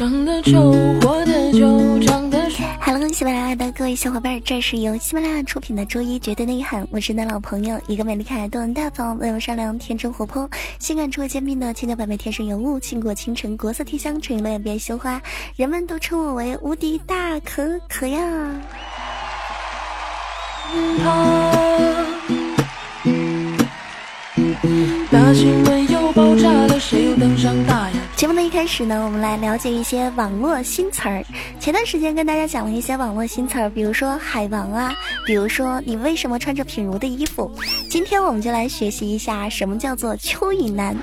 Hello，喜马拉雅的各位小伙伴，这是由喜马拉雅出品的周一绝对内涵，我是你的老朋友，一个美丽可爱、多人大方、温柔善良、天真活泼、性感智慧兼并的千娇百媚天生尤物，倾国倾城、国色天香、沉鱼落雁、别羞花，人们都称我为无敌大可可呀。大新闻又爆炸了，谁又登上大雅？节目的一开始呢，我们来了解一些网络新词儿。前段时间跟大家讲了一些网络新词儿，比如说海王啊，比如说你为什么穿着品如的衣服。今天我们就来学习一下什么叫做蚯蚓男。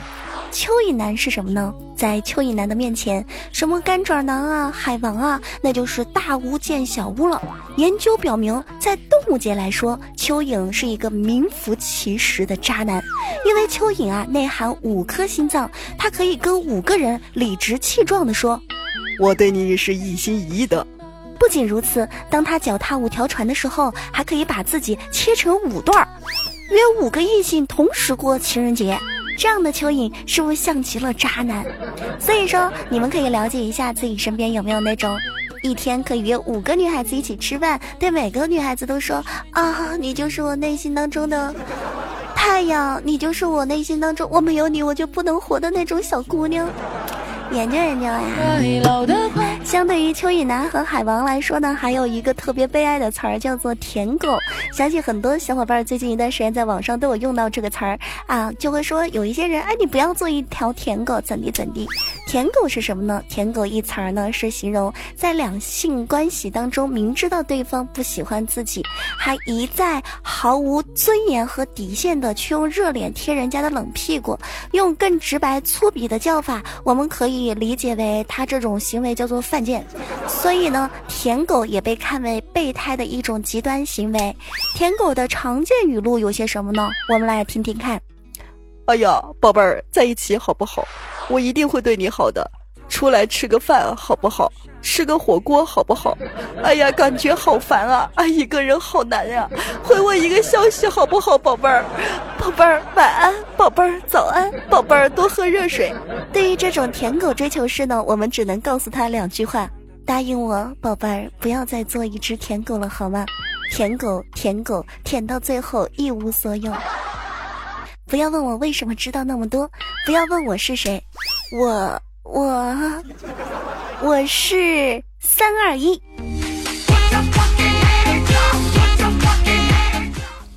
蚯蚓男是什么呢？在蚯蚓男的面前，什么干爪男啊、海王啊，那就是大巫见小巫了。研究表明，在动物界来说，蚯蚓是一个名副其实的渣男，因为蚯蚓啊内含五颗心脏，它可以跟五个人理直气壮地说：“我对你是一心一意的。”不仅如此，当他脚踏五条船的时候，还可以把自己切成五段儿，约五个异性同时过情人节。这样的蚯蚓是不是像极了渣男？所以说，你们可以了解一下自己身边有没有那种一天可以约五个女孩子一起吃饭，对每个女孩子都说啊，你就是我内心当中的太阳，你就是我内心当中我没有你我就不能活的那种小姑娘。研究研究呀。相对于蚯蚓男和海王来说呢，还有一个特别悲哀的词儿叫做舔狗。相信很多小伙伴最近一段时间在网上都有用到这个词儿啊，就会说有一些人，哎，你不要做一条舔狗，怎地怎地。舔狗是什么呢？舔狗一词儿呢，是形容在两性关系当中，明知道对方不喜欢自己，还一再毫无尊严和底线的去用热脸贴人家的冷屁股。用更直白粗鄙的叫法，我们可以。理解为他这种行为叫做犯贱，所以呢，舔狗也被看为备胎的一种极端行为。舔狗的常见语录有些什么呢？我们来听听看。哎呀，宝贝儿，在一起好不好？我一定会对你好的。出来吃个饭好不好？吃个火锅好不好？哎呀，感觉好烦啊！啊一个人好难呀！回我一个消息好不好，宝贝儿？宝贝儿晚安，宝贝儿早安，宝贝儿多喝热水。对于这种舔狗追求式呢，我们只能告诉他两句话：答应我，宝贝儿，不要再做一只舔狗了，好吗？舔狗，舔狗，舔到最后一无所有。不要问我为什么知道那么多，不要问我是谁，我。我，我是三二一。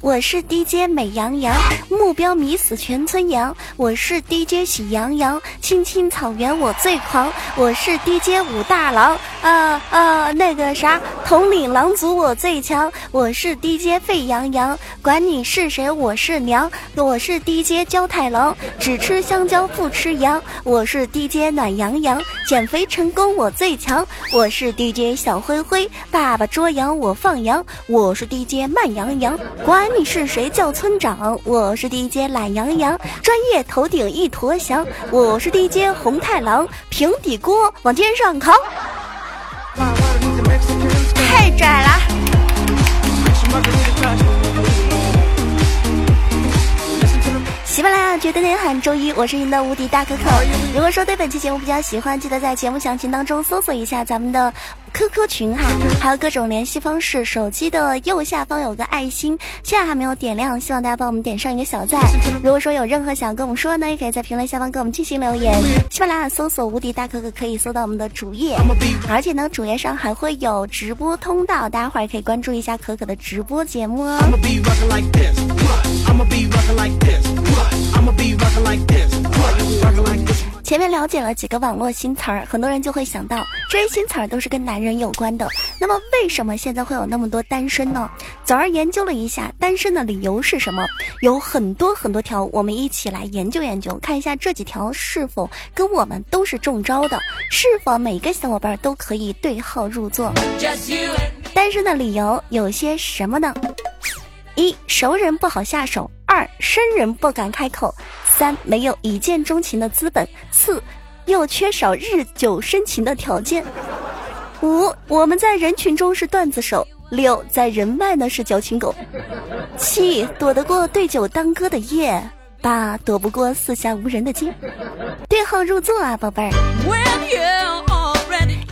我是 DJ 美羊羊，目标迷死全村羊。我是 DJ 喜羊羊，青青草原我最狂。我是 DJ 武大郎，啊啊那个啥，统领狼族我最强。我是 DJ 沸羊羊，管你是谁我是娘。我是 DJ 焦太郎，只吃香蕉不吃羊。我是 DJ 暖羊羊，减肥成功我最强。我是 DJ 小灰灰，爸爸捉羊我放羊。我是 DJ 慢羊羊，管。你是谁叫村长？我是 DJ 懒羊羊，专业头顶一坨翔。我是 DJ 红太狼，平底锅往天上扛。太拽了！喜马拉雅绝对内涵，周一我是您的无敌大可可。如果说对本期节目比较喜欢，记得在节目详情当中搜索一下咱们的。QQ 群哈，还有各种联系方式。手机的右下方有个爱心，现在还没有点亮，希望大家帮我们点上一个小赞。如果说有任何想跟我们说的呢，也可以在评论下方给我们进行留言。喜马拉雅搜索“无敌大可可”可以搜到我们的主页，而且呢，主页上还会有直播通道，大家伙儿可以关注一下可可的直播节目哦。前面了解了几个网络新词儿，很多人就会想到这些新词儿都是跟男人有关的。那么为什么现在会有那么多单身呢？早儿研究了一下单身的理由是什么，有很多很多条，我们一起来研究研究，看一下这几条是否跟我们都是中招的，是否每个小伙伴都可以对号入座。单身的理由有些什么呢？一熟人不好下手，二生人不敢开口。三没有一见钟情的资本，四又缺少日久生情的条件，五我们在人群中是段子手，六在人外呢是矫情狗，七躲得过对酒当歌的夜，八躲不过四下无人的街，对号入座啊，宝贝儿。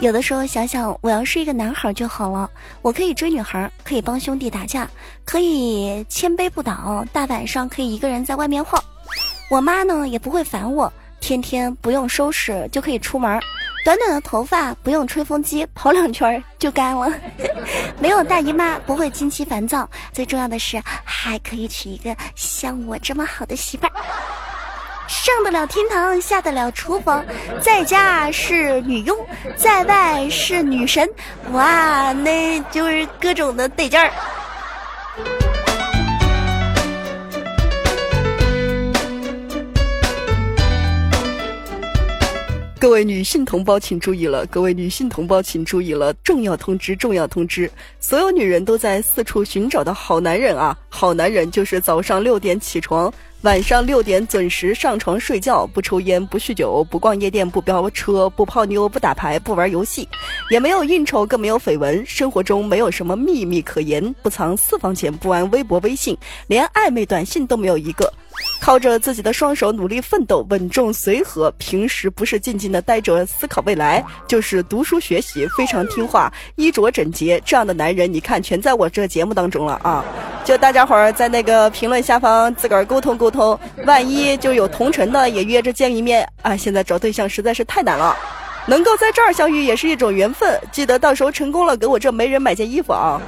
有的时候想想，我要是一个男孩就好了，我可以追女孩，可以帮兄弟打架，可以千杯不倒，大晚上可以一个人在外面晃。我妈呢也不会烦我，天天不用收拾就可以出门，短短的头发不用吹风机跑两圈就干了，没有大姨妈不会经期烦躁，最重要的是还可以娶一个像我这么好的媳妇儿。上得了厅堂，下得了厨房，在家是女佣，在外是女神，哇，那就是各种的得劲儿。各位女性同胞请注意了，各位女性同胞请注意了，重要通知，重要通知！所有女人都在四处寻找的好男人啊，好男人就是早上六点起床。晚上六点准时上床睡觉，不抽烟，不酗酒，不逛夜店，不飙车，不泡妞，不打牌，不玩游戏，也没有应酬，更没有绯闻。生活中没有什么秘密可言，不藏私房钱，不玩微博微信，连暧昧短信都没有一个。靠着自己的双手努力奋斗，稳重随和。平时不是静静的待着思考未来，就是读书学习，非常听话，衣着整洁。这样的男人，你看全在我这节目当中了啊！就大家伙儿在那个评论下方自个儿沟通沟通，万一就有同城的也约着见一面啊！现在找对象实在是太难了，能够在这儿相遇也是一种缘分。记得到时候成功了，给我这媒人买件衣服啊！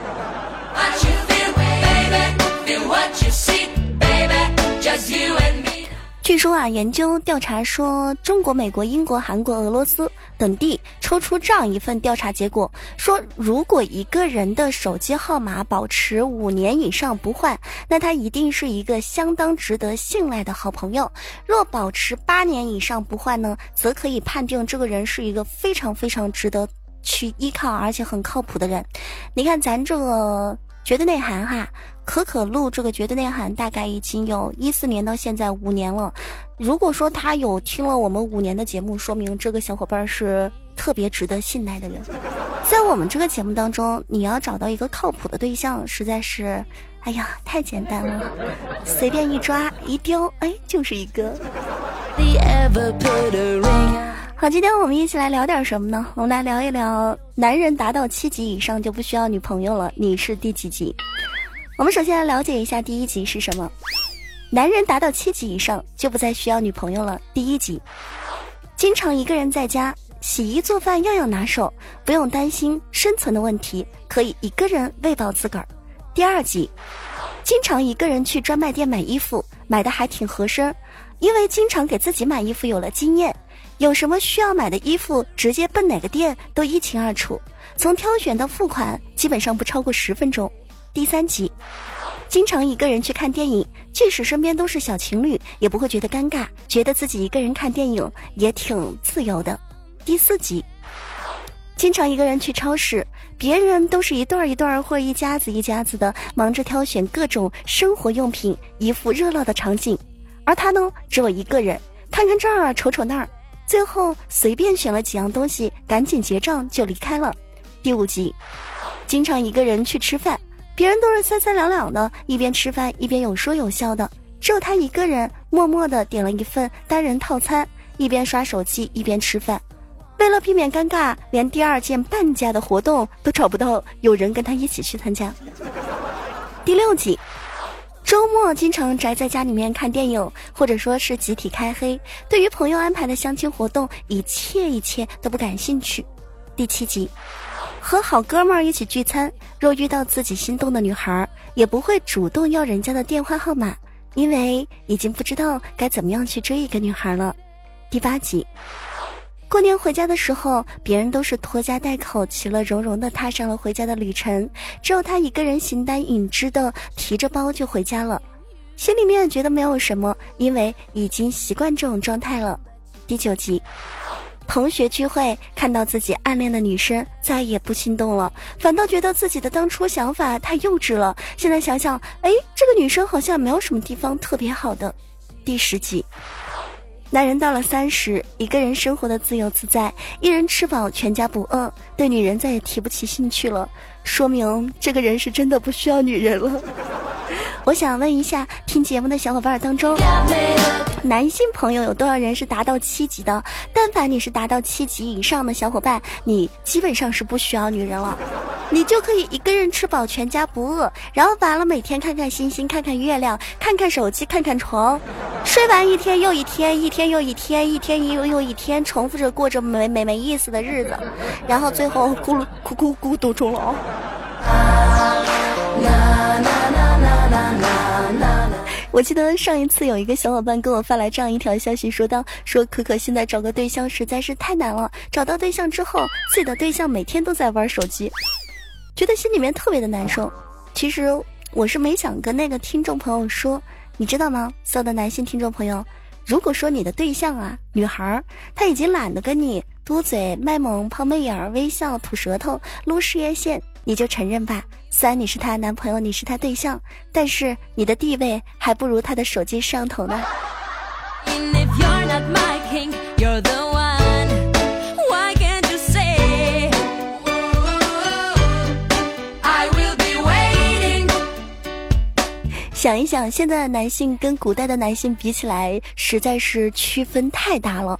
据说啊，研究调查说，中国、美国、英国、韩国、俄罗斯等地抽出这样一份调查结果，说如果一个人的手机号码保持五年以上不换，那他一定是一个相当值得信赖的好朋友；若保持八年以上不换呢，则可以判定这个人是一个非常非常值得去依靠而且很靠谱的人。你看咱这个绝对内涵哈。可可露这个绝对内涵大概已经有一四年到现在五年了。如果说他有听了我们五年的节目，说明这个小伙伴是特别值得信赖的人。在我们这个节目当中，你要找到一个靠谱的对象，实在是，哎呀，太简单了，随便一抓一丢，哎，就是一个。好，今天我们一起来聊点什么呢？我们来聊一聊，男人达到七级以上就不需要女朋友了，你是第几级？我们首先来了解一下第一级是什么。男人达到七级以上就不再需要女朋友了。第一级，经常一个人在家，洗衣做饭样样拿手，不用担心生存的问题，可以一个人喂饱自个儿。第二级，经常一个人去专卖店买衣服，买的还挺合身，因为经常给自己买衣服有了经验，有什么需要买的衣服，直接奔哪个店都一清二楚，从挑选到付款基本上不超过十分钟。第三集，经常一个人去看电影，即使身边都是小情侣，也不会觉得尴尬，觉得自己一个人看电影也挺自由的。第四集，经常一个人去超市，别人都是一对儿一对儿或一家子一家子的忙着挑选各种生活用品，一副热闹的场景，而他呢，只有一个人，看看这儿瞅瞅那儿，最后随便选了几样东西，赶紧结账就离开了。第五集，经常一个人去吃饭。别人都是三三两两的，一边吃饭一边有说有笑的，只有他一个人默默的点了一份单人套餐，一边刷手机一边吃饭。为了避免尴尬，连第二件半价的活动都找不到有人跟他一起去参加。第六集，周末经常宅在家里面看电影，或者说是集体开黑，对于朋友安排的相亲活动，一切一切都不感兴趣。第七集。和好哥们儿一起聚餐，若遇到自己心动的女孩，也不会主动要人家的电话号码，因为已经不知道该怎么样去追一个女孩了。第八集，过年回家的时候，别人都是拖家带口、其乐融融的踏上了回家的旅程，只有他一个人形单影只的提着包就回家了，心里面觉得没有什么，因为已经习惯这种状态了。第九集。同学聚会，看到自己暗恋的女生，再也不心动了，反倒觉得自己的当初想法太幼稚了。现在想想，哎，这个女生好像没有什么地方特别好的。第十集，男人到了三十，一个人生活的自由自在，一人吃饱全家不饿，对女人再也提不起兴趣了，说明这个人是真的不需要女人了。我想问一下，听节目的小伙伴当中。男性朋友有多少人是达到七级的？但凡你是达到七级以上的小伙伴，你基本上是不需要女人了，你就可以一个人吃饱全家不饿，然后完了每天看看星星，看看月亮，看看手机，看看床，睡完一天又一天，一天又一天，一天又又一天，重复着过着没没没意思的日子，然后最后咕噜咕咕咕嘟终老。我记得上一次有一个小伙伴跟我发来这样一条消息，说道：“说可可现在找个对象实在是太难了，找到对象之后，自己的对象每天都在玩手机，觉得心里面特别的难受。其实我是没想跟那个听众朋友说，你知道吗？所有的男性听众朋友，如果说你的对象啊，女孩儿，他已经懒得跟你嘟嘴、卖萌、抛媚眼、微笑、吐舌头、撸事业线。”你就承认吧，虽然你是她男朋友，你是她对象，但是你的地位还不如她的手机摄像头呢。想一想，现在的男性跟古代的男性比起来，实在是区分太大了。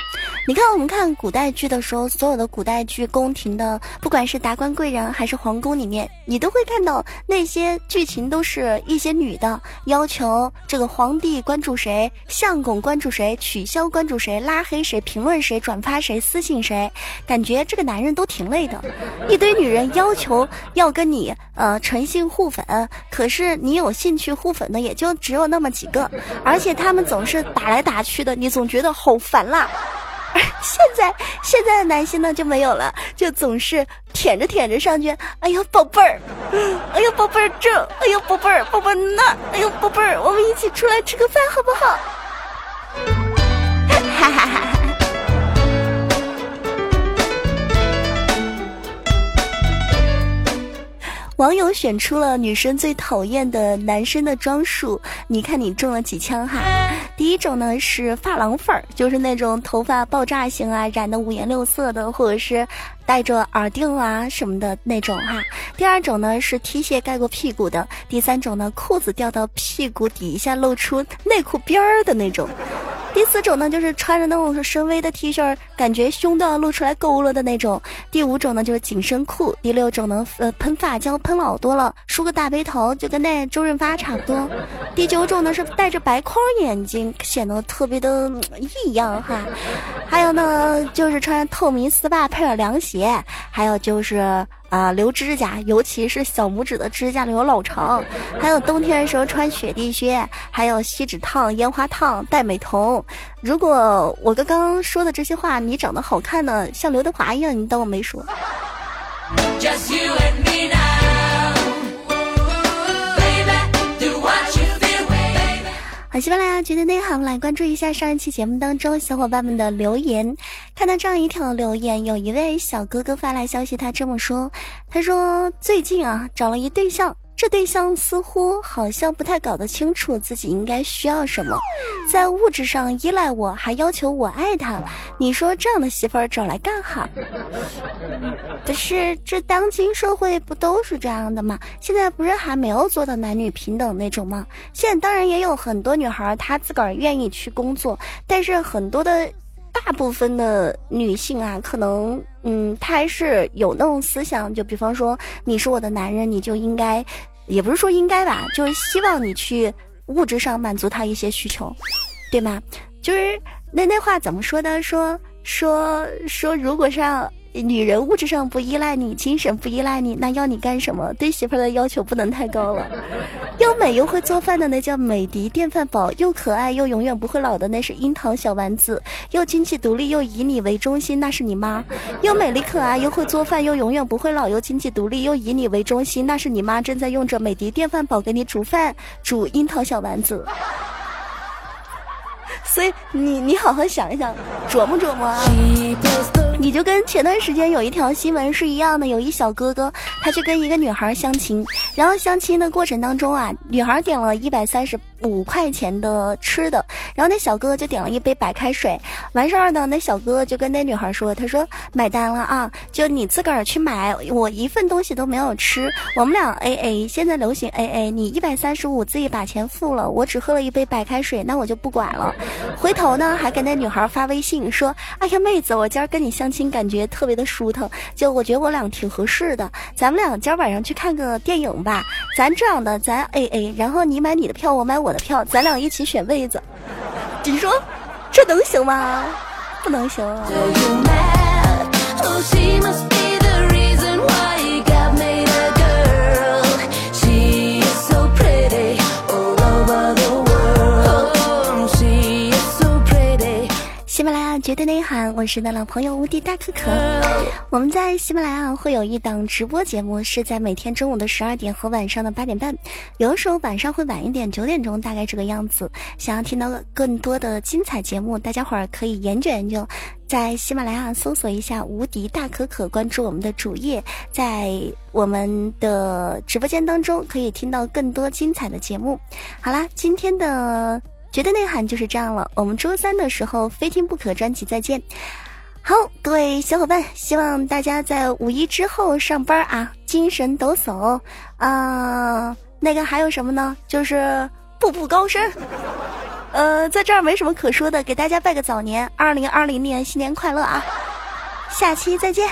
你看，我们看古代剧的时候，所有的古代剧宫廷的，不管是达官贵人还是皇宫里面，你都会看到那些剧情都是一些女的要求这个皇帝关注谁，相公关注谁，取消关注谁，拉黑谁，评论谁，转发谁，私信谁，感觉这个男人都挺累的。一堆女人要求要跟你呃诚信互粉，可是你有兴趣互粉。那也就只有那么几个，而且他们总是打来打去的，你总觉得好烦啦。现在现在的男性呢就没有了，就总是舔着舔着上去，哎呦宝贝儿，哎呦宝贝儿这，哎呦宝贝儿宝贝儿那，哎呦宝贝儿，我们一起出来吃个饭好不好？哈哈哈。网友选出了女生最讨厌的男生的装束，你看你中了几枪哈？第一种呢是发廊范儿，就是那种头发爆炸型啊，染的五颜六色的，或者是戴着耳钉啊什么的那种哈。第二种呢是 T 恤盖过屁股的，第三种呢裤子掉到屁股底下露出内裤边儿的那种。第四种呢，就是穿着那种深 V 的 T 恤，感觉胸都要露出来沟了的那种。第五种呢，就是紧身裤。第六种呢，呃，喷发胶喷老多了，梳个大背头，就跟那周润发差不多。第九种呢，是戴着白框眼镜，显得特别的异样哈。还有呢，就是穿透明丝袜配着凉鞋，还有就是。啊，留指甲，尤其是小拇指的指甲留老长，还有冬天的时候穿雪地靴，还有锡纸烫、烟花烫、戴美瞳。如果我刚刚说的这些话你长得好看呢，像刘德华一样，你当我没说 just you and me。好，喜马拉雅觉得内行，来关注一下上一期节目当中小伙伴们的留言。看到这样一条留言，有一位小哥哥发来消息，他这么说：“他说最近啊找了一对象。”这对象似乎好像不太搞得清楚自己应该需要什么，在物质上依赖我，还要求我爱他。你说这样的媳妇儿找来干哈？可是这当今社会不都是这样的吗？现在不是还没有做到男女平等那种吗？现在当然也有很多女孩她自个儿愿意去工作，但是很多的大部分的女性啊，可能嗯，他还是有那种思想，就比方说你是我的男人，你就应该。也不是说应该吧，就是希望你去物质上满足他一些需求，对吗？就是那那话怎么说的？说说说，如果是让。女人物质上不依赖你，精神不依赖你，那要你干什么？对媳妇儿的要求不能太高了。又美又会做饭的那叫美的电饭煲，又可爱又永远不会老的那是樱桃小丸子，又经济独立又以你为中心那是你妈。又美丽可爱又会做饭又永远不会老又经济独立又以你为中心那是你妈正在用着美的电饭煲给你煮饭煮樱桃小丸子。所以你你好好想一想，琢磨琢磨啊。你就跟前段时间有一条新闻是一样的，有一小哥哥，他去跟一个女孩相亲，然后相亲的过程当中啊，女孩点了一百三十五块钱的吃的，然后那小哥就点了一杯白开水。完事儿呢，那小哥就跟那女孩说：“他说买单了啊，就你自个儿去买，我一份东西都没有吃，我们俩 A A。现在流行 A A，你一百三十五自己把钱付了，我只喝了一杯白开水，那我就不管了。回头呢，还给那女孩发微信说：哎呀妹子，我今儿跟你相亲感觉特别的舒坦，就我觉得我俩挺合适的，咱们俩今儿晚上去看个电影吧。咱这样的，咱 A A，然后你买你的票，我买我我的票，咱俩一起选位子。你说？”这能行吗？不能行。啊绝对内涵，我是你的老朋友无敌大可可。我们在喜马拉雅会有一档直播节目，是在每天中午的十二点和晚上的八点半，有的时候晚上会晚一点，九点钟大概这个样子。想要听到更多的精彩节目，大家伙儿可以研究研究，在喜马拉雅搜索一下无敌大可可，关注我们的主页，在我们的直播间当中可以听到更多精彩的节目。好啦，今天的。绝对内涵就是这样了。我们周三的时候非听不可专辑再见。好，各位小伙伴，希望大家在五一之后上班啊，精神抖擞啊。那个还有什么呢？就是步步高升。呃，在这儿没什么可说的，给大家拜个早年，二零二零年新年快乐啊！下期再见。